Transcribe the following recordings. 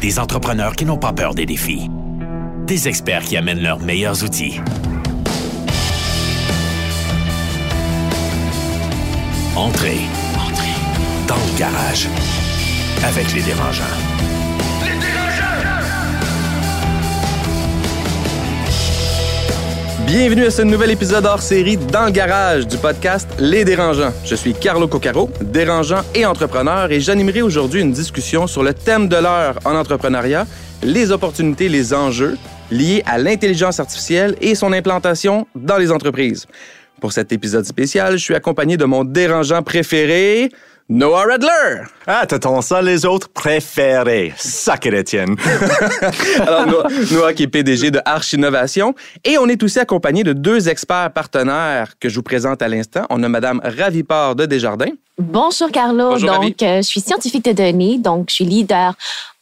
Des entrepreneurs qui n'ont pas peur des défis. Des experts qui amènent leurs meilleurs outils. Entrez. Entrez. Dans le garage. Avec les dérangeants. Bienvenue à ce nouvel épisode hors série dans le garage du podcast Les Dérangeants. Je suis Carlo Coccaro, dérangeant et entrepreneur, et j'animerai aujourd'hui une discussion sur le thème de l'heure en entrepreneuriat, les opportunités, les enjeux liés à l'intelligence artificielle et son implantation dans les entreprises. Pour cet épisode spécial, je suis accompagné de mon dérangeant préféré, Noah Redler. Ah, t'as ton ça, les autres préférés. Sacré Étienne. Alors, Noah, Noah, qui est PDG de Arch Innovation. Et on est aussi accompagné de deux experts partenaires que je vous présente à l'instant. On a Madame Ravipard de Desjardins. Bonjour Carlo. Bonjour, Ravi. donc, euh, je suis scientifique de données, donc je suis leader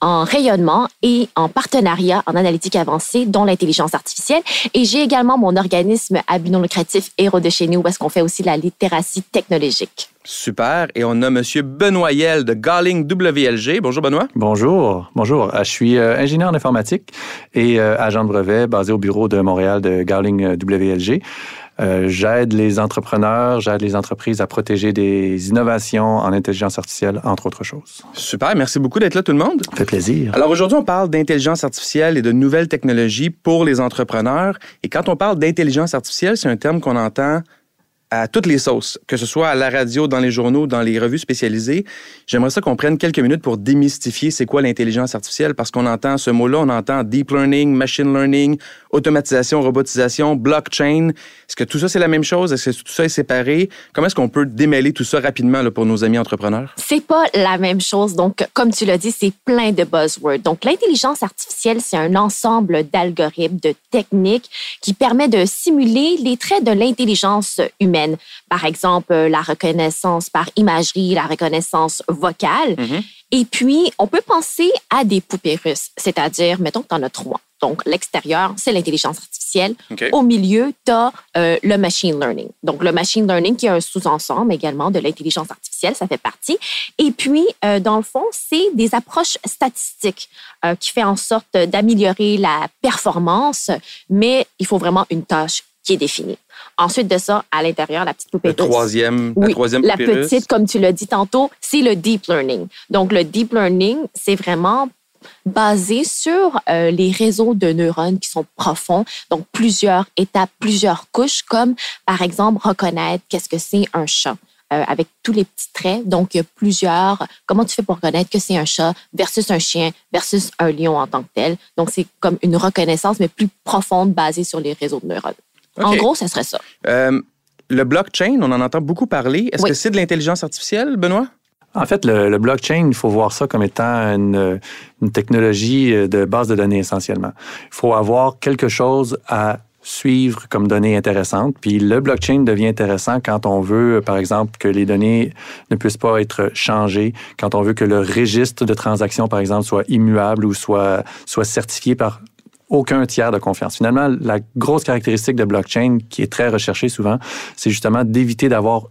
en rayonnement et en partenariat en analytique avancée, dont l'intelligence artificielle. Et j'ai également mon organisme à but non lucratif Héros de chez nous, où est-ce qu'on fait aussi de la littératie technologique. Super. Et on a Monsieur Benoît Yel de Garling WLG. Bonjour, Benoît. Bonjour, bonjour. Euh, Je suis euh, ingénieur en informatique et euh, agent de brevet basé au bureau de Montréal de Garling WLG. Euh, j'aide les entrepreneurs, j'aide les entreprises à protéger des innovations en intelligence artificielle, entre autres choses. Super. Merci beaucoup d'être là, tout le monde. Ça fait plaisir. Alors aujourd'hui, on parle d'intelligence artificielle et de nouvelles technologies pour les entrepreneurs. Et quand on parle d'intelligence artificielle, c'est un terme qu'on entend à toutes les sauces, que ce soit à la radio, dans les journaux, dans les revues spécialisées. J'aimerais ça qu'on prenne quelques minutes pour démystifier c'est quoi l'intelligence artificielle, parce qu'on entend ce mot-là, on entend deep learning, machine learning, automatisation, robotisation, blockchain. Est-ce que tout ça, c'est la même chose? Est-ce que tout ça est séparé? Comment est-ce qu'on peut démêler tout ça rapidement pour nos amis entrepreneurs? C'est pas la même chose. Donc, comme tu l'as dit, c'est plein de buzzwords. Donc, l'intelligence artificielle, c'est un ensemble d'algorithmes, de techniques qui permet de simuler les traits de l'intelligence humaine. Par exemple, euh, la reconnaissance par imagerie, la reconnaissance vocale. Mhm. Et puis, on peut penser à des poupées russes, c'est-à-dire, mettons que tu en as trois. Donc, l'extérieur, c'est l'intelligence artificielle. Au milieu, tu as le machine learning. Donc, le machine learning qui est un sous-ensemble également de l'intelligence artificielle, ça fait partie. Et puis, euh, dans le fond, c'est des approches statistiques euh, qui fait en sorte d'améliorer la performance, mais il faut vraiment une tâche qui est définie. Ensuite de ça, à l'intérieur, la petite poupée Le troisième, la troisième la petite, comme tu l'as dit tantôt, c'est le deep learning. Donc, le deep learning, c'est vraiment basé sur euh, les réseaux de neurones qui sont profonds, donc plusieurs étapes, plusieurs couches, comme par exemple reconnaître qu'est-ce que c'est un chat. euh, avec tous les petits traits. Donc, il y a plusieurs. Comment tu fais pour reconnaître que c'est un chat versus un chien versus un lion en tant que tel? Donc, c'est comme une reconnaissance, mais plus profonde, basée sur les réseaux de neurones. En gros, ça serait ça. Euh, le blockchain, on en entend beaucoup parler. Est-ce Oui. que c'est de l'intelligence artificielle, Benoît? En fait, le, le blockchain, il faut voir ça comme étant une, une technologie de base de données essentiellement. Il faut avoir quelque chose à suivre comme données intéressantes. Puis le blockchain devient intéressant quand on veut, par exemple, que les données ne puissent pas être changées, quand on veut que le registre de transactions, par exemple, soit immuable ou soit, soit certifié par aucun tiers de confiance. Finalement, la grosse caractéristique de blockchain qui est très recherchée souvent, c'est justement d'éviter d'avoir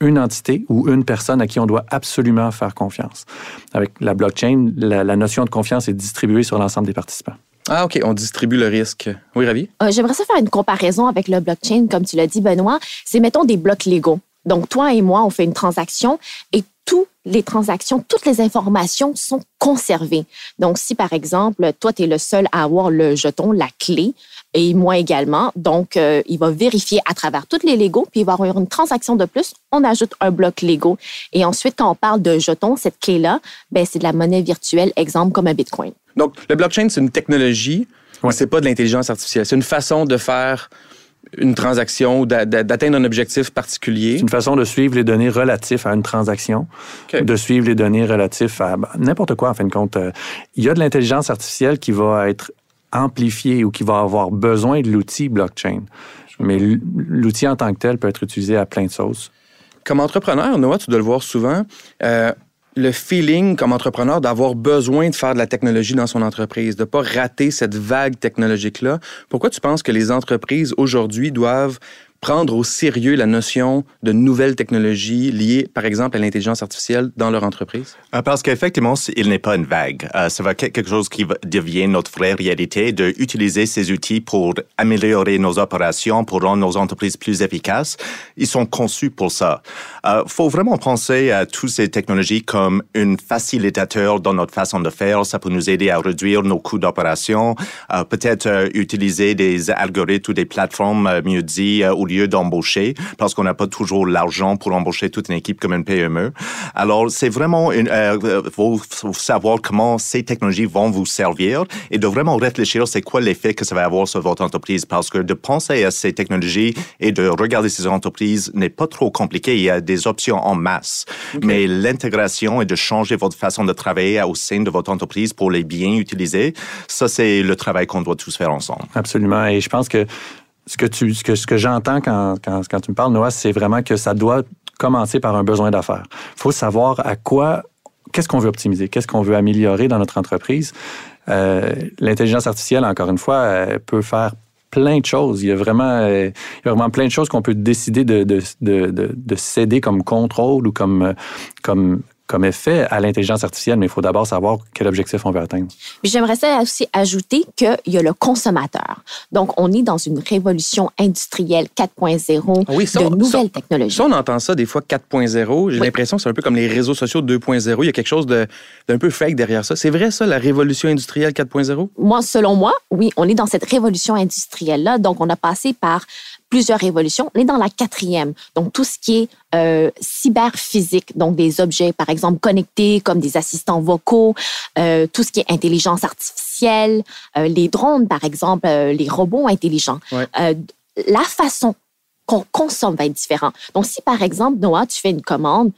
une entité ou une personne à qui on doit absolument faire confiance. Avec la blockchain, la, la notion de confiance est distribuée sur l'ensemble des participants. Ah, OK, on distribue le risque. Oui, Ravi? Euh, J'aimerais ça faire une comparaison avec le blockchain, comme tu l'as dit, Benoît. C'est, mettons, des blocs légaux. Donc, toi et moi, on fait une transaction et toutes les transactions, toutes les informations sont conservées. Donc, si par exemple, toi, tu es le seul à avoir le jeton, la clé, et moi également, donc euh, il va vérifier à travers toutes les Legos, puis il va y avoir une transaction de plus, on ajoute un bloc Lego. Et ensuite, quand on parle de jetons, cette clé-là, ben, c'est de la monnaie virtuelle, exemple comme un Bitcoin. Donc, le blockchain, c'est une technologie, Ouais. c'est pas de l'intelligence artificielle. C'est une façon de faire une transaction ou d'a- d'a- d'atteindre un objectif particulier. C'est une façon de suivre les données relatives à une transaction, de suivre les données relatives à ben, n'importe quoi, en fin de compte. Euh, Il y a de l'intelligence artificielle qui va être amplifiée ou qui va avoir besoin de l'outil blockchain. Mais l'outil en tant que tel peut être utilisé à plein de sauces. Comme entrepreneur, Noah, tu dois le voir souvent, euh, le feeling comme entrepreneur d'avoir besoin de faire de la technologie dans son entreprise, de pas rater cette vague technologique-là. Pourquoi tu penses que les entreprises aujourd'hui doivent prendre au sérieux la notion de nouvelles technologies liées, par exemple, à l'intelligence artificielle dans leur entreprise? Euh, parce qu'effectivement, il n'est pas une vague. Euh, ça va quelque chose qui devient notre vraie réalité, d'utiliser ces outils pour améliorer nos opérations, pour rendre nos entreprises plus efficaces. Ils sont conçus pour ça. Il euh, faut vraiment penser à toutes ces technologies comme un facilitateur dans notre façon de faire. Ça peut nous aider à réduire nos coûts d'opération, peut-être utiliser des algorithmes ou des plateformes, mieux dit, au lieu d'embaucher, parce qu'on n'a pas toujours l'argent pour embaucher toute une équipe comme une PME. Alors, c'est vraiment une, euh, faut, savoir comment ces technologies vont vous servir et de vraiment réfléchir c'est quoi l'effet que ça va avoir sur votre entreprise, parce que de penser à ces technologies et de regarder ces entreprises n'est pas trop compliqué. Il y a des options en masse, mais l'intégration et de changer votre façon de travailler au sein de votre entreprise pour les bien utiliser, ça c'est le travail qu'on doit tous faire ensemble. Absolument. Et je pense que ce que, tu, ce que, ce que j'entends quand, quand, tu me parles, Noah, c'est vraiment que ça doit commencer par un besoin d'affaires. Il faut savoir à quoi, qu'est-ce qu'on veut optimiser, qu'est-ce qu'on veut améliorer dans notre entreprise. Euh, L'intelligence artificielle, encore une fois, peut faire plein de choses. Il y a vraiment, il y a vraiment plein de choses qu'on peut décider de, de, de, de, céder comme contrôle ou comme, comme comme effet à l'intelligence artificielle, mais il faut d'abord savoir quel objectif on veut atteindre. J'aimerais aussi ajouter qu'il y a le consommateur. Donc, on est dans une révolution industrielle 4.0 ah oui, de nouvelles technologies. Ça, on entend ça des fois 4.0. J'ai l'impression que c'est un peu comme les réseaux sociaux 2.0. Il y a quelque chose d'un peu fake derrière ça. C'est vrai, ça, la révolution industrielle 4.0? Moi, selon moi, oui, on est dans cette révolution industrielle-là. Donc, on a passé par plusieurs révolutions. On est dans la quatrième. Donc, tout ce qui est euh, cyberphysique, donc des objets, par exemple, connectés comme des assistants vocaux, euh, tout ce qui est intelligence artificielle, euh, les drones, par exemple, euh, les robots intelligents. Euh, la façon qu'on consomme va être différente. Donc, si, par exemple, Noah, tu fais une commande,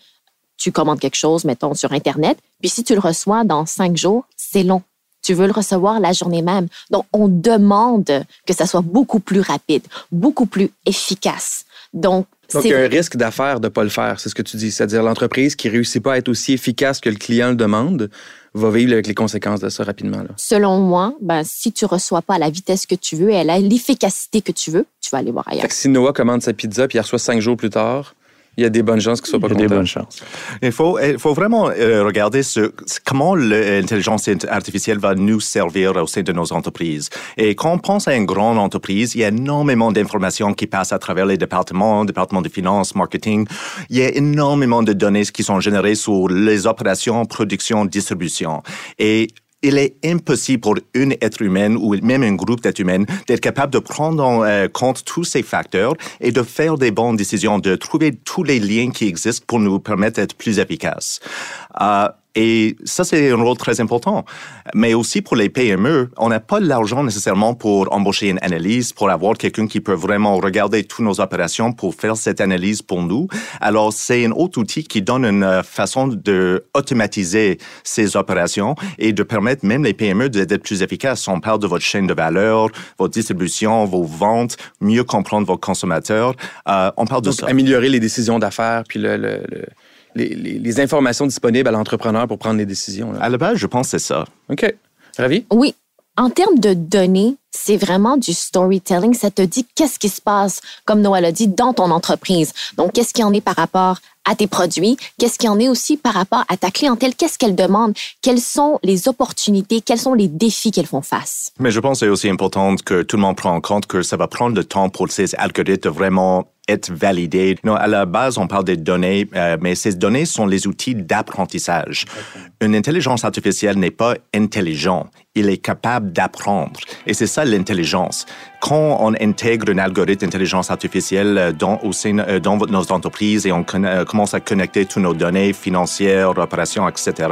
tu commandes quelque chose, mettons, sur Internet, puis si tu le reçois dans cinq jours, c'est long tu veux le recevoir la journée même. Donc, on demande que ça soit beaucoup plus rapide, beaucoup plus efficace. Donc, donc, il y a un risque d'affaire de ne pas le faire, c'est ce que tu dis. C'est-à-dire l'entreprise qui ne réussit pas à être aussi efficace que le client le demande va vivre avec les conséquences de ça rapidement. Là. Selon moi, ben, si tu ne reçois pas à la vitesse que tu veux et à l'efficacité que tu veux, tu vas aller voir ailleurs. Fait que si Noah commande sa pizza puis il reçoit cinq jours plus tard, il y a des bonnes chances qu'il soit pas content. Il y a des bonnes chances. Il faut, il faut vraiment euh, regarder ce, comment l'intelligence artificielle va nous servir au sein de nos entreprises. Et quand on pense à une grande entreprise, il y a énormément d'informations qui passent à travers les départements, départements de finances, marketing. Il y a énormément de données qui sont générées sur les opérations, production, distribution. Et il est impossible pour une être humaine ou même un groupe d'êtres humains d'être capable de prendre en euh, compte tous ces facteurs et de faire des bonnes décisions, de trouver tous les liens qui existent pour nous permettre d'être plus efficaces. Euh, et ça, c'est un rôle très important. Mais aussi pour les PME, on n'a pas l'argent nécessairement pour embaucher une analyse, pour avoir quelqu'un qui peut vraiment regarder toutes nos opérations pour faire cette analyse pour nous. Alors, c'est un autre outil qui donne une euh, façon de automatiser ces opérations et de permettre même les PME d'être plus efficaces. On parle de votre chaîne de valeur, votre distribution, vos ventes, mieux comprendre vos consommateurs. Euh, on parle de ça. Améliorer les décisions d'affaires, puis le, le les, informations disponibles à l'entrepreneur pour prendre les décisions. À la base, je pense que c'est ça. OK. Ravi? Oui. En termes de données, c'est vraiment du storytelling. Ça te dit qu'est-ce qui se passe, comme Noël a dit, dans ton entreprise. Donc, qu'est-ce qui en est par rapport à tes produits? Qu'est-ce qui en est aussi par rapport à ta clientèle? Qu'est-ce qu'elle demande? Quelles sont les opportunités? Quels sont les défis qu'elles font face? Mais je pense que c'est aussi important que tout le monde prenne en compte que ça va prendre le temps pour ces algorithmes de vraiment être validés. Non, à la base, on parle des données, euh, mais ces données sont les outils d'apprentissage. Une intelligence artificielle n'est pas intelligent, il est capable d'apprendre. Et c'est ça l'intelligence. Quand on intègre un algorithme d'intelligence artificielle euh, dans, au sein, euh, dans nos entreprises et on commence à connecter toutes nos données financières, opérations, etc.,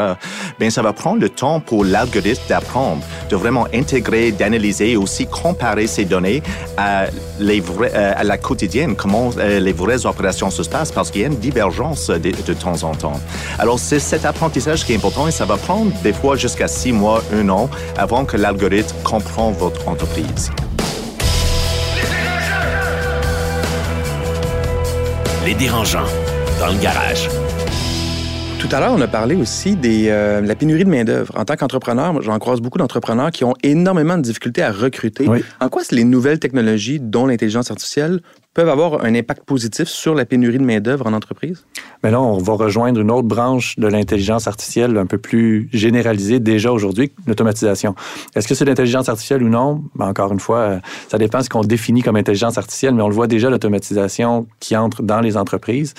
bien, ça va prendre le temps pour l'algorithme d'apprendre, de vraiment intégrer, d'analyser et aussi comparer ces données à, les à la quotidienne, comment euh, les vraies opérations se passent parce qu'il y a une divergence de, temps en temps. Alors, c'est cet apprentissage qui est important et ça va prendre des fois jusqu'à six mois, un an avant que l'algorithme comprend votre entreprise. Les dérangeants dans le garage. Tout à l'heure, on a parlé aussi de euh, la pénurie de main-d'œuvre. En tant qu'entrepreneur, j'en croise beaucoup d'entrepreneurs qui ont énormément de difficultés à recruter. Oui. En quoi les nouvelles technologies, dont l'intelligence artificielle, peuvent avoir un impact positif sur la pénurie de main-d'œuvre en entreprise? Mais là, on va rejoindre une autre branche de l'intelligence artificielle un peu plus généralisée déjà aujourd'hui, l'automatisation. Est-ce que c'est l'intelligence artificielle ou non? Ben, encore une fois, euh, ça dépend de ce qu'on définit comme intelligence artificielle, mais on le voit déjà, l'automatisation qui entre dans les entreprises.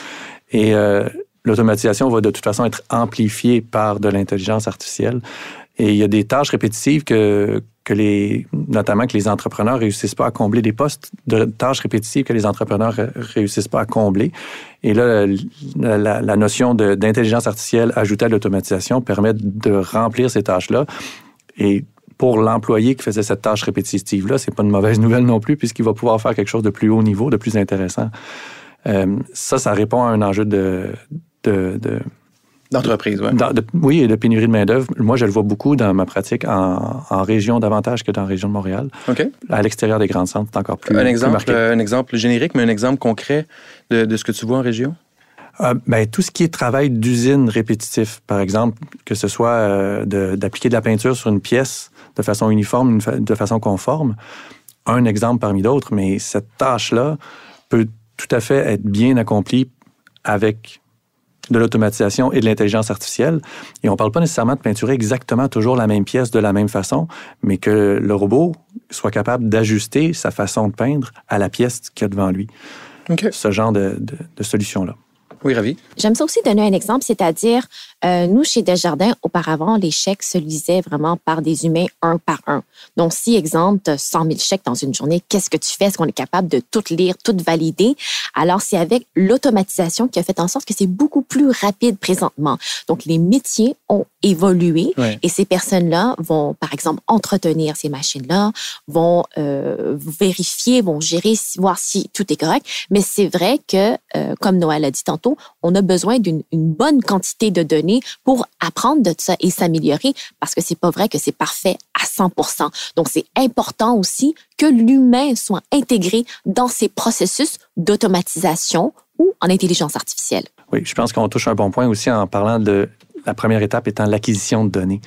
Et euh, l'automatisation va de toute façon être amplifiée par de l'intelligence artificielle. Et il y a des tâches répétitives que, que les, notamment que les entrepreneurs réussissent pas à combler, des postes de tâches répétitives que les entrepreneurs réussissent pas à combler. Et là, la, notion d'intelligence artificielle ajoutée à l'automatisation permet de remplir ces tâches-là. Et pour l'employé qui faisait cette tâche répétitive-là, c'est pas une mauvaise nouvelle non plus, puisqu'il va pouvoir faire quelque chose de plus haut niveau, de plus intéressant. Euh, ça, ça répond à un enjeu de, de, de, D'entreprise, oui. de- oui, et de pénurie de main-d'œuvre. Moi, je le vois beaucoup dans ma pratique en, en région davantage que dans la région de Montréal. OK. À l'extérieur des grands centres, c'est encore plus, un, plus exemple, marqué. euh, un exemple générique, mais un exemple concret de, de ce que tu vois en région? Euh, ben, tout ce qui est travail d'usine répétitif, par exemple, que ce soit euh, de- d'appliquer de, la peinture sur une pièce de façon uniforme, une fa- de façon conforme, un exemple parmi d'autres, mais cette tâche-là peut tout à fait être bien accomplie avec de l'automatisation et de l'intelligence artificielle. Et on ne parle pas nécessairement de peinturer exactement toujours la même pièce de la même façon, mais que le robot soit capable d'ajuster sa façon de peindre à la pièce qu'il y a devant lui. Ce genre de, de, de solution-là. Oui, Ravi. J'aime ça aussi donner un exemple, c'est-à-dire, euh, nous, chez Desjardins, auparavant, les chèques se lisaient vraiment par des humains un par un. Donc, si, exemple, tu as 100 000 chèques dans une journée, qu'est-ce que tu fais? Est-ce qu'on est capable de tout lire, tout valider? Alors, c'est avec l'automatisation qui a fait en sorte que c'est beaucoup plus rapide présentement. Donc, les métiers ont évolué Ouais. et ces personnes-là vont, par exemple, entretenir ces machines-là, vont euh, vérifier, vont gérer, voir si tout est correct. Mais c'est vrai que, euh, comme Noël a dit tantôt, on a besoin d'une une bonne quantité de données pour apprendre de ça et s'améliorer parce que c'est pas vrai que c'est parfait à 100% Donc, c'est important aussi que l'humain soit intégré dans ces processus d'automatisation ou en intelligence artificielle. Oui, je pense qu'on touche un bon point aussi en parlant de la première étape étant l'acquisition de données.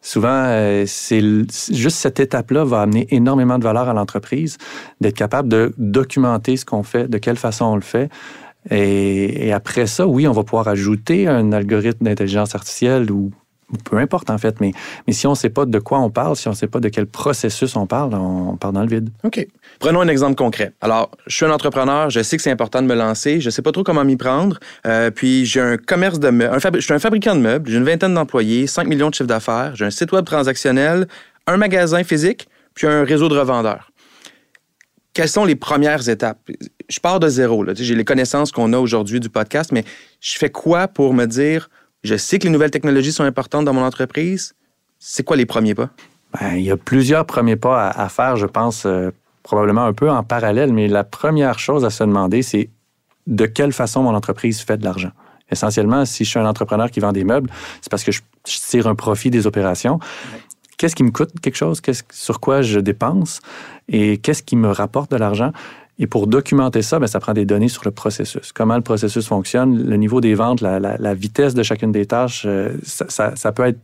Souvent, euh, c'est juste cette étape-là va amener énormément de valeur à l'entreprise, d'être capable de documenter ce qu'on fait, de quelle façon on le fait. Et, après ça, oui, on va pouvoir ajouter un algorithme d'intelligence artificielle ou, peu importe en fait, mais, si on ne sait pas de quoi on parle, si on ne sait pas de quel processus on parle, on, on part dans le vide. OK. Prenons un exemple concret. Alors, je suis un entrepreneur, je sais que c'est important de me lancer, je sais pas trop comment m'y prendre, euh, puis j'ai un commerce de meubles, je suis un fabricant de meubles, j'ai une vingtaine d'employés, 5 millions de chiffre d'affaires, j'ai un site web transactionnel, un magasin physique, puis un réseau de revendeurs. Quelles sont les premières étapes? Je pars de zéro. J'ai les connaissances qu'on a aujourd'hui du podcast, mais je fais quoi pour me dire, je sais que les nouvelles technologies sont importantes dans mon entreprise? C'est quoi les premiers pas? Ben, il y a plusieurs premiers pas à, faire, je pense, euh, probablement un peu en parallèle, mais la première chose à se demander, c'est de quelle façon mon entreprise fait de l'argent. Essentiellement, si je suis un entrepreneur qui vend des meubles, c'est parce que je tire un profit des opérations. Qu'est-ce qui me coûte quelque chose? Sur quoi je dépense? Et qu'est-ce qui me rapporte de l'argent? Et pour documenter ça, ben, ça prend des données sur le processus. Comment le processus fonctionne, le niveau des ventes, la, vitesse de chacune des tâches, euh, ça peut être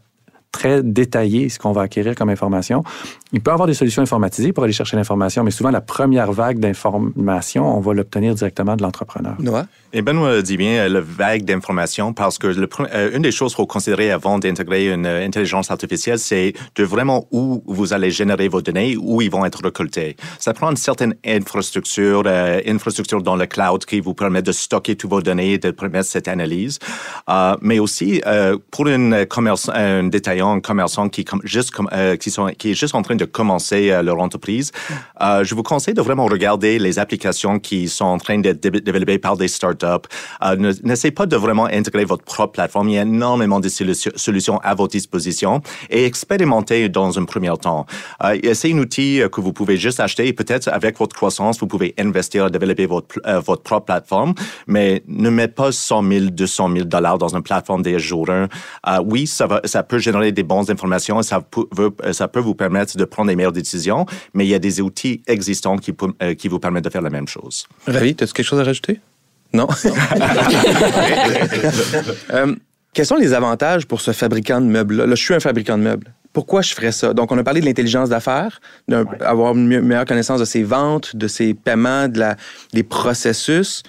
très détaillé ce qu'on va acquérir comme information. Il peut y avoir des solutions informatisées pour aller chercher l'information, mais souvent la première vague d'information, on va l'obtenir directement de l'entrepreneur. Noah? Et Benoît dit bien euh, le vague d'informations parce que le, euh, une des choses qu'il faut considérer avant d'intégrer une euh, intelligence artificielle, c'est de vraiment où vous allez générer vos données, où ils vont être récoltés. Ça prend une certaine infrastructure, euh, infrastructure dans le cloud qui vous permet de stocker toutes vos données et de permettre cette analyse. Euh, mais aussi, euh, pour une commerce, un détaillant, un commerçant qui, com- juste, com- euh, qui, sont, qui est juste en train de commencer euh, leur entreprise, euh, je vous conseille de vraiment regarder les applications qui sont en train d'être dé- développées par des startups. Ne- N'essayez pas de vraiment intégrer votre propre plateforme. Il y a énormément de solu- solutions à votre disposition et expérimentez dans un premier temps. C'est un outil que vous pouvez juste acheter et peut-être avec votre croissance, vous pouvez investir à développer votre, votre propre plateforme, mais ne mettez pas 100 000, 200 000 dollars dans une plateforme des jours 1. Euh, oui, ça, va, ça peut générer des bonnes informations et ça peut, veut- ça peut vous permettre de prendre des meilleures décisions, mais il y a des outils existants qui, euh, qui vous permettent de faire la même chose. Ravi, as-tu quelque chose à rajouter? Non? Euh, Quels sont les avantages pour ce fabricant de meubles-là? Là, je suis un fabricant de meubles. Pourquoi je ferais ça? Donc, on a parlé de l'intelligence d'affaires, d'avoir une meilleure connaissance de ses ventes, de ses paiements, de la, des processus.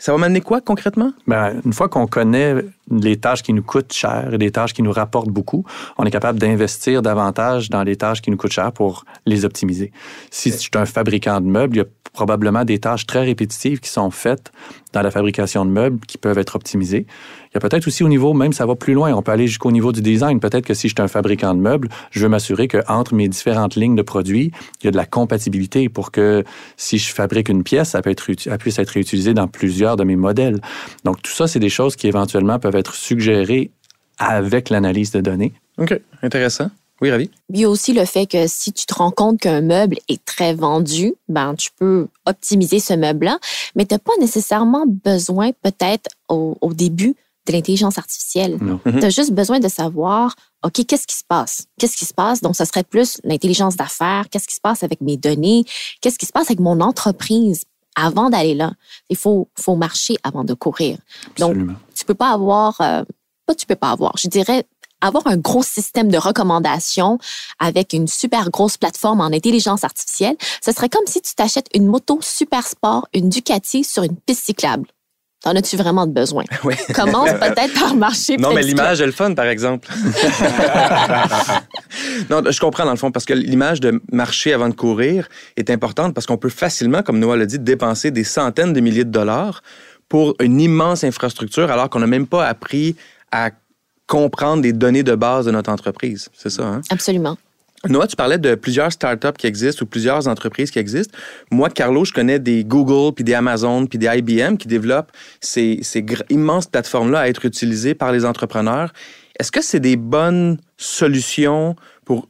Ça va m'amener quoi concrètement? Bien, une fois qu'on connaît les tâches qui nous coûtent cher et des tâches qui nous rapportent beaucoup, on est capable d'investir davantage dans les tâches qui nous coûtent cher pour les optimiser. Si je suis un fabricant de meubles, il y a probablement des tâches très répétitives qui sont faites dans la fabrication de meubles qui peuvent être optimisées. Il y a peut-être aussi au niveau, même ça va plus loin, on peut aller jusqu'au niveau du design. Peut-être que si je suis un fabricant de meubles, je veux m'assurer qu'entre mes différentes lignes de produits, il y a de la compatibilité pour que si je fabrique une pièce, ça, peut être, ça puisse être réutilisé dans plusieurs de mes modèles. Donc tout ça, c'est des choses qui éventuellement peuvent être suggérées avec l'analyse de données. OK, intéressant. Oui, Ravi? Il y a aussi le fait que si tu te rends compte qu'un meuble est très vendu, ben, tu peux optimiser ce meuble-là, mais tu n'as pas nécessairement besoin, peut-être au, début, de l'intelligence artificielle. Tu as juste besoin de savoir, OK, qu'est-ce qui se passe? Qu'est-ce qui se passe? Donc, ce serait plus l'intelligence d'affaires. Qu'est-ce qui se passe avec mes données? Qu'est-ce qui se passe avec mon entreprise? Avant d'aller là, il faut, faut marcher avant de courir. Absolument. Donc, tu peux pas avoir, euh, pas tu peux pas avoir, je dirais, avoir un gros système de recommandation avec une super grosse plateforme en intelligence artificielle, ce serait comme si tu t'achètes une moto super sport, une Ducati sur une piste cyclable. T'en as-tu vraiment de besoin? Oui. Commence peut-être par marcher. Non, mais l'image est le fun, par exemple. non, je comprends dans le fond, parce que l'image de marcher avant de courir est importante parce qu'on peut facilement, comme Noah l'a dit, dépenser des centaines de milliers de dollars pour une immense infrastructure alors qu'on n'a même pas appris à comprendre des données de base de notre entreprise. C'est ça, hein? Absolument. Noah, tu parlais de plusieurs startups qui existent ou plusieurs entreprises qui existent. Moi, Carlo, je connais des Google, puis des Amazon, puis des IBM qui développent ces, immenses plateformes-là à être utilisées par les entrepreneurs. Est-ce que c'est des bonnes solutions pour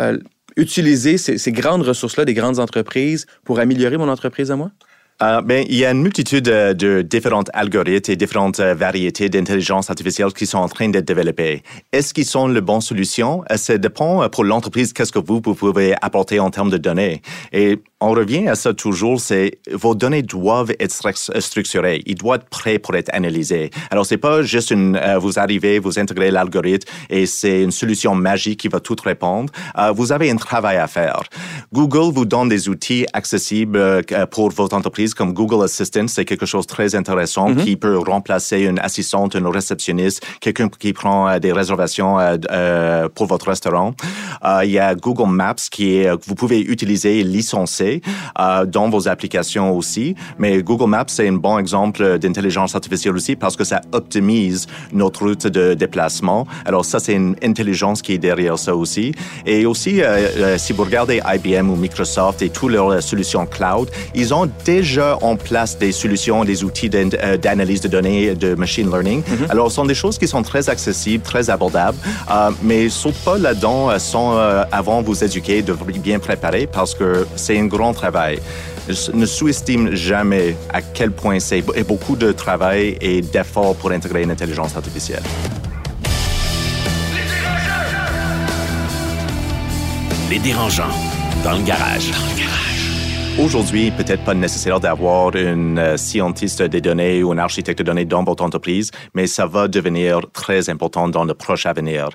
euh, utiliser ces, ces grandes ressources-là des grandes entreprises pour améliorer mon entreprise à moi? Euh, ben, il y a une multitude de, de différents algorithmes et différentes euh, variétés d'intelligence artificielle qui sont en train d'être développées. Est-ce qu'ils sont la bonne solution? Euh, ça dépend pour l'entreprise, qu'est-ce que vous, pouvez apporter en termes de données. Et on revient à ça toujours, c'est vos données doivent être structurées, ils doivent être prêts pour être analysés. Alors c'est pas juste une, euh, vous arrivez, vous intégrez l'algorithme et c'est une solution magique qui va tout répondre. Euh, vous avez un travail à faire. Google vous donne des outils accessibles euh, pour votre entreprise comme Google Assistant, c'est quelque chose de très intéressant mm-hmm. qui peut remplacer une assistante, une réceptionniste, quelqu'un qui prend des réservations pour votre restaurant. il y a Google Maps qui est, vous pouvez utiliser et licencer euh, dans vos applications aussi. Mais Google Maps, c'est un bon exemple d'intelligence artificielle aussi parce que ça optimise notre route de déplacement. Alors ça, c'est une intelligence qui est derrière ça aussi. Et aussi, euh, euh, si vous regardez IBM ou Microsoft et toutes leurs solutions cloud, ils ont déjà en place des solutions, des outils d'analyse de données, de machine learning. Mm-hmm. Alors, ce sont des choses qui sont très accessibles, très abordables, mais saute pas là-dedans sans avant vous éduquer, de bien préparer parce que c'est une grand travail. Ne sous-estime jamais à quel point c'est beaucoup de travail et d'efforts pour intégrer une intelligence artificielle. Les dérangeants dans le garage. Aujourd'hui, peut-être pas nécessaire d'avoir une euh, scientiste des données ou un architecte de données dans votre entreprise, mais ça va devenir très important dans le proche avenir.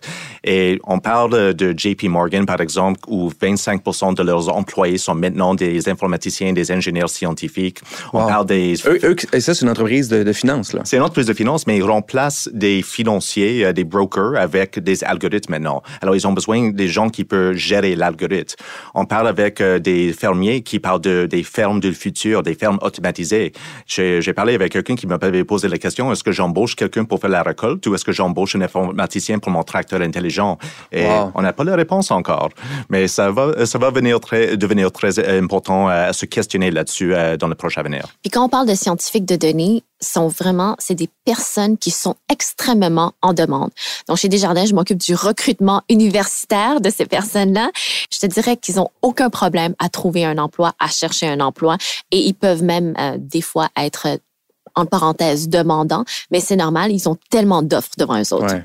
Et on parle de JP Morgan, par exemple, où 25% de leurs employés sont maintenant des informaticiens, des ingénieurs scientifiques. On parle des... Eux, et ça, c'est une entreprise de, de finances, là. C'est une entreprise de finances, mais ils remplacent des financiers, euh, des brokers avec des algorithmes maintenant. Alors, ils ont besoin des gens qui peuvent gérer l'algorithme. On parle avec euh, des fermiers qui parlent de des fermes du futur, des fermes automatisées. J'ai parlé avec quelqu'un qui m'avait posé la question, est-ce que j'embauche quelqu'un pour faire la récolte ou est-ce que j'embauche un informaticien pour mon tracteur intelligent? Et on n'a pas la réponse encore. Mais ça va, ça va venir très, devenir très important à se questionner là-dessus euh, dans le prochain avenir. Puis quand on parle de scientifiques de données, sont vraiment, c'est des personnes qui sont extrêmement en demande. Donc, chez Desjardins, je m'occupe du recrutement universitaire de ces personnes-là. Je te dirais qu'ils ont aucun problème à trouver un emploi, à chercher un emploi et ils peuvent même euh, des fois être en parenthèse demandants, mais c'est normal, ils ont tellement d'offres devant eux autres.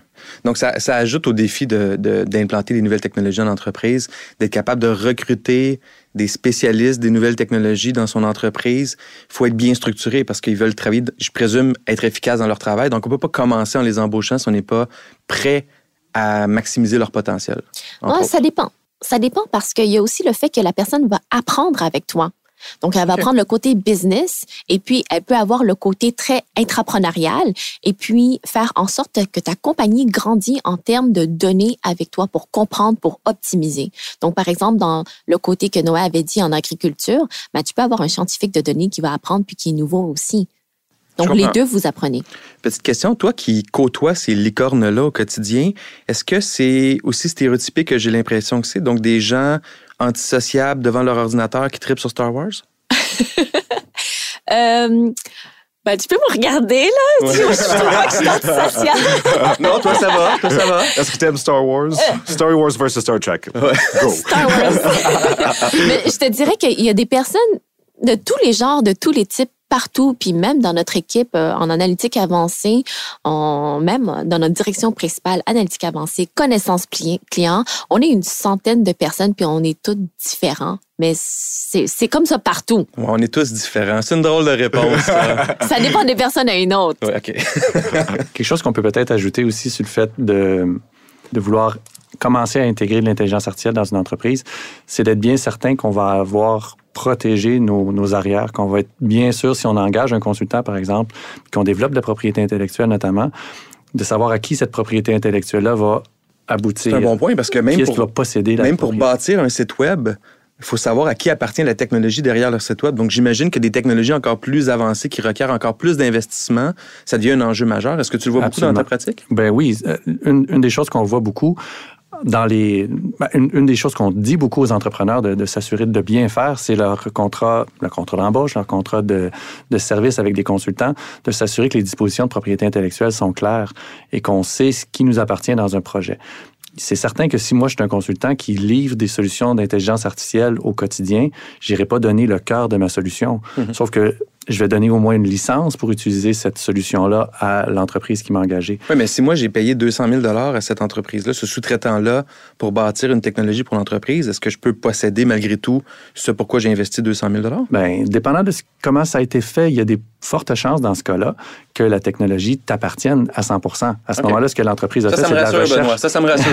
Donc, ça, ça ajoute au défi d'implanter de, d'implanter des nouvelles technologies en entreprise, d'être capable de recruter des spécialistes des nouvelles technologies dans son entreprise. Il faut être bien structuré parce qu'ils veulent travailler, je présume, être efficaces dans leur travail. Donc, on ne peut pas commencer en les embauchant si on n'est pas prêt à maximiser leur potentiel. Ça dépend. Ça dépend parce qu'il y a aussi le fait que la personne va apprendre avec toi. Donc, elle va prendre le côté business et puis elle peut avoir le côté très intrapreneurial et puis faire en sorte que ta compagnie grandit en termes de données avec toi pour comprendre, pour optimiser. Donc, par exemple, dans le côté que Noé avait dit en agriculture, ben, tu peux avoir un scientifique de données qui va apprendre puis qui est nouveau aussi. Donc, les deux, vous apprenez. Petite question, toi qui côtoies ces licornes-là au quotidien, est-ce que c'est aussi stéréotypé que j'ai l'impression que c'est? Donc, des gens antisociables devant leur ordinateur qui tripent sur Star Wars? euh, ben, tu peux me regarder, là? Ouais. Je suis antisociable. non, toi, ça va. Toi, ça va. Est-ce que tu aimes Star Wars? Star Wars versus Star Trek. Ouais. Go. Star Wars. Mais je te dirais qu'il y a des personnes de tous les genres, de tous les types partout, puis même dans notre équipe euh, en analytique avancée, en, même dans notre direction principale analytique avancée, connaissance client, on est une centaine de personnes, puis on est tous différents. Mais c'est comme ça partout. on est tous différents. C'est une drôle de réponse. ça dépend des personnes à une autre. Ouais, OK. Quelque chose qu'on peut peut-être ajouter aussi sur le fait de, de vouloir commencer à intégrer de l'intelligence artificielle dans une entreprise, c'est d'être bien certain qu'on va avoir protéger nos, arrières, qu'on va être bien sûr, si on engage un consultant, par exemple, qu'on développe de la propriété intellectuelle notamment, de savoir à qui cette propriété intellectuelle-là va aboutir. C'est un bon point parce que même, pour, posséder même pour bâtir un site web, il faut savoir à qui appartient la technologie derrière le site web. Donc, j'imagine que des technologies encore plus avancées qui requièrent encore plus d'investissement, ça devient un enjeu majeur. Est-ce que tu le vois beaucoup dans ta pratique? Ben oui. Euh, une, une des choses qu'on voit beaucoup, dans les, ben, une, des choses qu'on dit beaucoup aux entrepreneurs de, s'assurer de bien faire, c'est leur contrat, le contrat d'embauche, leur contrat de, de, service avec des consultants, de s'assurer que les dispositions de propriété intellectuelle sont claires et qu'on sait ce qui nous appartient dans un projet. C'est certain que si moi je suis un consultant qui livre des solutions d'intelligence artificielle au quotidien, j'irai pas donner le cœur de ma solution. Mm-hmm. Sauf que je vais donner au moins une licence pour utiliser cette solution-là à l'entreprise qui m'a engagé. Oui, mais si moi, j'ai payé 200 000 à cette entreprise-là, ce sous-traitant-là, pour bâtir une technologie pour l'entreprise, est-ce que je peux posséder malgré tout ce pourquoi j'ai investi 200 000 Bien, dépendant de comment ça a été fait, il y a des fortes chances dans ce cas-là que la technologie t'appartienne à 100% À ce moment-là, ce que l'entreprise a fait, c'est de la recherche. Ça, ça me rassure.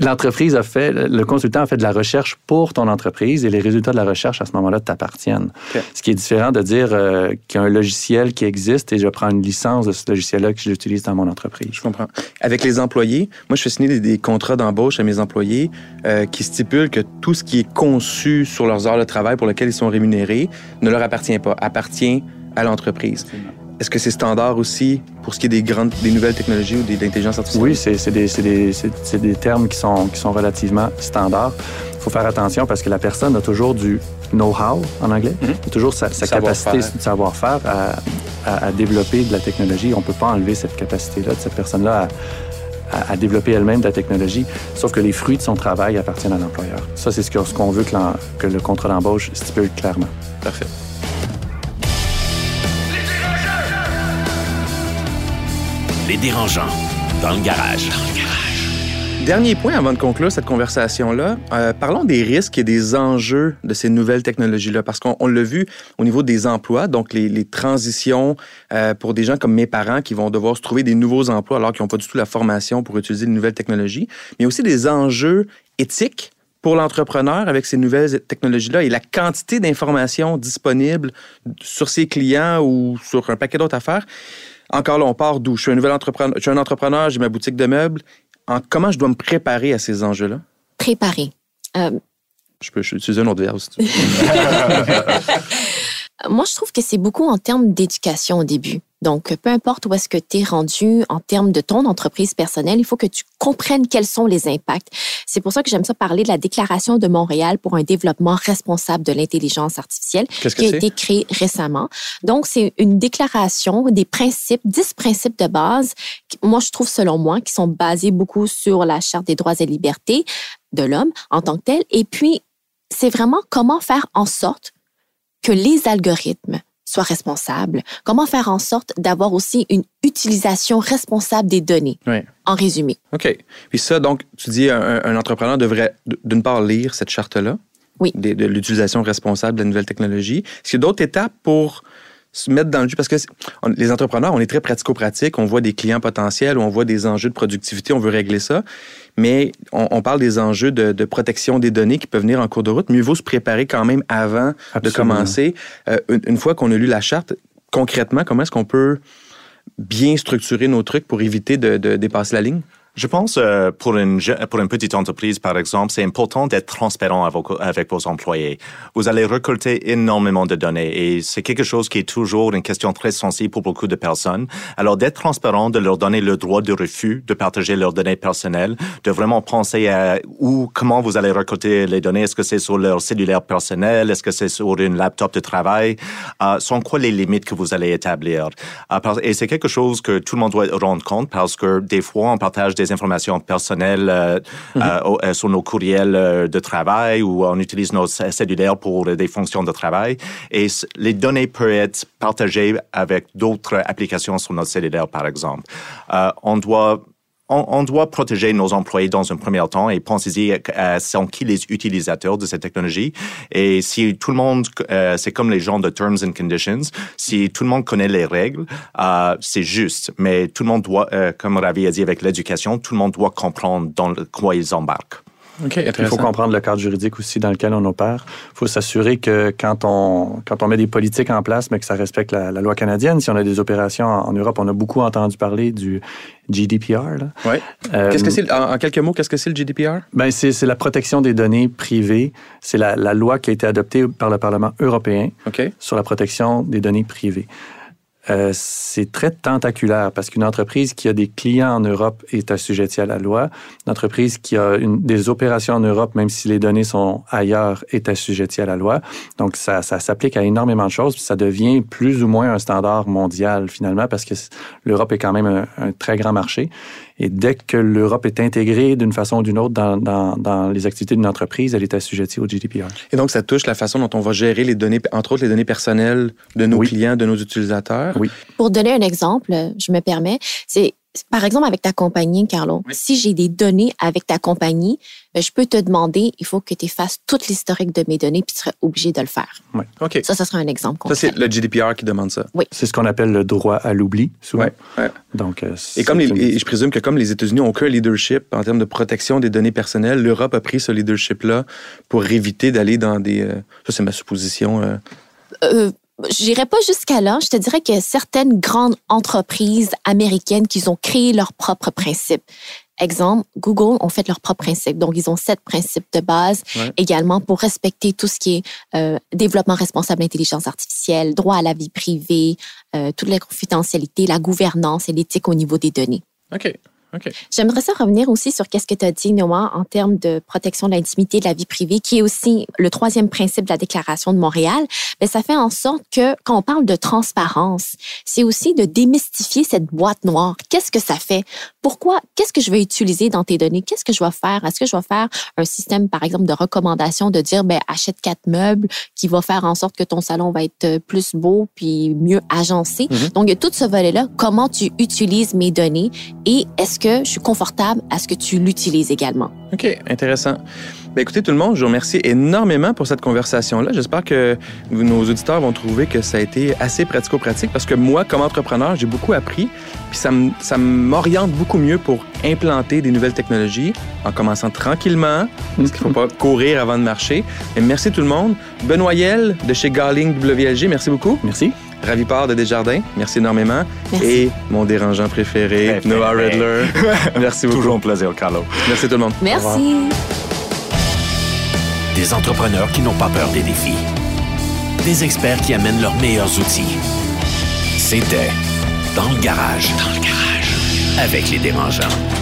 l'entreprise a fait, le consultant a fait de la recherche pour ton entreprise et les résultats de la recherche à ce moment-là t'appartiennent. Ce qui est différent de dire euh, qu'il y a un logiciel qui existe et je prends une licence de ce logiciel-là que j'utilise dans mon entreprise. Je comprends. Avec les employés, moi, je fais signer des, contrats d'embauche à mes employés euh, qui stipulent que tout ce qui est conçu sur leurs heures de travail pour lesquelles ils sont rémunérés ne leur appartient pas, appartient à l'entreprise. Est-ce que c'est standard aussi pour ce qui est des grandes, des nouvelles technologies ou des, d'intelligence artificielle? Oui, c'est, des, des, des, termes qui sont, qui sont relativement standards. Il faut faire attention parce que la personne a toujours du know-how en anglais, mm a toujours sa, capacité de savoir-faire à, à, développer de la technologie. On ne peut pas enlever cette capacité-là de cette personne-là à, à, développer elle-même de la technologie, sauf que les fruits de son travail appartiennent à l'employeur. Ça, c'est ce qu'on veut que, que le contrat d'embauche stipule clairement. Parfait. Les dérangeants, dans le garage. Dernier point avant de conclure cette conversation-là, euh, parlons des risques et des enjeux de ces nouvelles technologies-là, parce qu'on l'a vu au niveau des emplois, donc les, transitions euh, pour des gens comme mes parents qui vont devoir se trouver des nouveaux emplois alors qu'ils n'ont pas du tout la formation pour utiliser de nouvelles technologies, mais aussi des enjeux éthiques pour l'entrepreneur avec ces nouvelles technologies-là et la quantité d'informations disponibles sur ses clients ou sur un paquet d'autres affaires. Encore là, on part d'où? Je suis un nouvel entrepreneur, je suis un entrepreneur, j'ai ma boutique de meubles. En, comment je dois me préparer à ces enjeux-là? Préparer. Euh, je peux utiliser un autre verbe si tu veux. Moi, je trouve que c'est beaucoup en termes d'éducation au début. Donc, peu importe où est-ce que tu es rendu en termes de ton entreprise personnelle, il faut que tu comprennes quels sont les impacts. C'est pour ça que j'aime ça parler de la Déclaration de Montréal pour un développement responsable de l'intelligence artificielle qui a été créée récemment. Donc, c'est une déclaration des principes, dix principes de base, moi, je trouve, selon moi, qui sont basés beaucoup sur la Charte des droits et libertés de l'homme en tant que tel. Et puis, c'est vraiment comment faire en sorte que les algorithmes soit responsable? Comment faire en sorte d'avoir aussi une utilisation responsable des données? Oui. En résumé? OK. Puis ça, donc, tu dis un, un entrepreneur devrait d'une part lire cette charte-là. Oui. De, de l'utilisation responsable de la nouvelle technologie. Est-ce qu'il y a d'autres étapes pour se mettre dans le jus? Parce que on, les entrepreneurs, on est très pratico-pratique. On voit des clients potentiels, on voit des enjeux de productivité, on veut régler ça. Mais on, on parle des enjeux de, de, protection des données qui peuvent venir en cours de route. Mieux vaut se préparer quand même avant Absolument. de commencer. Euh, une, une, fois qu'on a lu la charte, concrètement, comment est-ce qu'on peut bien structurer nos trucs pour éviter de, de dépasser la ligne? Je pense euh, pour une pour une petite entreprise par exemple, c'est important d'être transparent avec, avec vos employés. Vous allez récolter énormément de données et c'est quelque chose qui est toujours une question très sensible pour beaucoup de personnes. Alors d'être transparent, de leur donner le droit de refus de partager leurs données personnelles, de vraiment penser à où comment vous allez récolter les données. Est-ce que c'est sur leur cellulaire personnel? Est-ce que c'est sur une laptop de travail? Euh, Sont quoi les limites que vous allez établir euh, Et c'est quelque chose que tout le monde doit rendre compte parce que des fois on partage des informations personnelles euh, mm -hmm. euh, sur nos courriels euh, de travail ou on utilise nos cellulaires pour des fonctions de travail. Et les données peuvent être partagées avec d'autres applications sur notre cellulaire, par exemple. Euh, on doit on, on, doit protéger nos employés dans un premier temps et pensez-y euh, sont qui les utilisateurs de cette technologie. Et si tout le monde, euh, c'est comme les gens de Terms and Conditions, si tout le monde connaît les règles, euh, c'est juste. Mais tout le monde doit, euh, comme Ravi a dit avec l'éducation, tout le monde doit comprendre dans quoi ils embarquent. Okay, il faut comprendre le cadre juridique aussi dans lequel on opère. Il faut s'assurer que quand on, quand on met des politiques en place, mais que ça respecte la, la loi canadienne, si on a des opérations en, en, Europe, on a beaucoup entendu parler du GDPR. Là. Ouais. Euh, qu'est-ce que c'est, en, en, quelques mots, qu'est-ce que c'est le GDPR? Ben, c'est, c'est la protection des données privées. C'est la, la, loi qui a été adoptée par le Parlement européen okay. sur la protection des données privées. Euh, c'est très tentaculaire parce qu'une entreprise qui a des clients en Europe est assujettie à la loi. Une entreprise qui a une, des opérations en Europe, même si les données sont ailleurs, est assujettie à la loi. Donc, ça, ça s'applique à énormément de choses. Puis ça devient plus ou moins un standard mondial finalement parce que l'Europe est quand même un, un très grand marché. Et dès que l'Europe est intégrée d'une façon ou d'une autre dans, dans, dans, les activités d'une entreprise, elle est assujettie au GDPR. Et donc, ça touche la façon dont on va gérer les données, entre autres les données personnelles de nos oui. clients, de nos utilisateurs. Oui. Pour donner un exemple, je me permets, c'est par exemple, avec ta compagnie, Carlo, oui. si j'ai des données avec ta compagnie, ben, je peux te demander, il faut que tu effaces toute l'historique de mes données, puis tu serais obligé de le faire. Oui. OK. Ça, ça serait un exemple concret. Ça, c'est le GDPR qui demande ça. Oui. C'est ce qu'on appelle le droit à l'oubli, souvent. Ouais, ouais. Donc, euh, et, comme les, et je présume que comme les États-Unis n'ont aucun leadership en termes de protection des données personnelles, l'Europe a pris ce leadership-là pour éviter d'aller dans des... Euh, ça, c'est ma supposition. Euh, euh J'irai pas jusqu'à là. Je te dirais que certaines grandes entreprises américaines qui ont créé leurs propres principes. Exemple, Google ont fait leurs propres principes. Donc, ils ont sept principes de base ouais. également pour respecter tout ce qui est euh, développement responsable d'intelligence artificielle, droit à la vie privée, euh, toute la confidentialité, la gouvernance et l'éthique au niveau des données. OK. Okay. J'aimerais ça revenir aussi sur qu'est-ce que tu as dit, Noah, en termes de protection de l'intimité, de la vie privée, qui est aussi le troisième principe de la Déclaration de Montréal. Mais ça fait en sorte que quand on parle de transparence, c'est aussi de démystifier cette boîte noire. Qu'est-ce que ça fait? Pourquoi? Qu'est-ce que je vais utiliser dans tes données? Qu'est-ce que je vais faire? Est-ce que je vais faire un système, par exemple, de recommandation de dire, ben, achète quatre meubles qui va faire en sorte que ton salon va être plus beau puis mieux agencé? Mm-hmm. Donc, il y a tout ce volet-là. Comment tu utilises mes données? Et est-ce que je suis confortable à ce que tu l'utilises également. OK, intéressant. Bien, écoutez, tout le monde, je vous remercie énormément pour cette conversation-là. J'espère que nos auditeurs vont trouver que ça a été assez pratico-pratique parce que moi, comme entrepreneur, j'ai beaucoup appris. Puis ça m'oriente beaucoup mieux pour implanter des nouvelles technologies en commençant tranquillement, parce qu'il ne faut pas courir avant de marcher. Et merci tout le monde. Benoît Yel de chez Garling WLG, merci beaucoup. Merci. Ravi Part de Desjardins, merci énormément. Merci. Et mon dérangeant préféré, Noah Redler. merci beaucoup. Toujours un plaisir, Carlo. Merci tout le monde. Merci. Des entrepreneurs qui n'ont pas peur des défis. Des experts qui amènent leurs meilleurs outils. C'était Dans le garage. Dans le garage. Avec les dérangeants.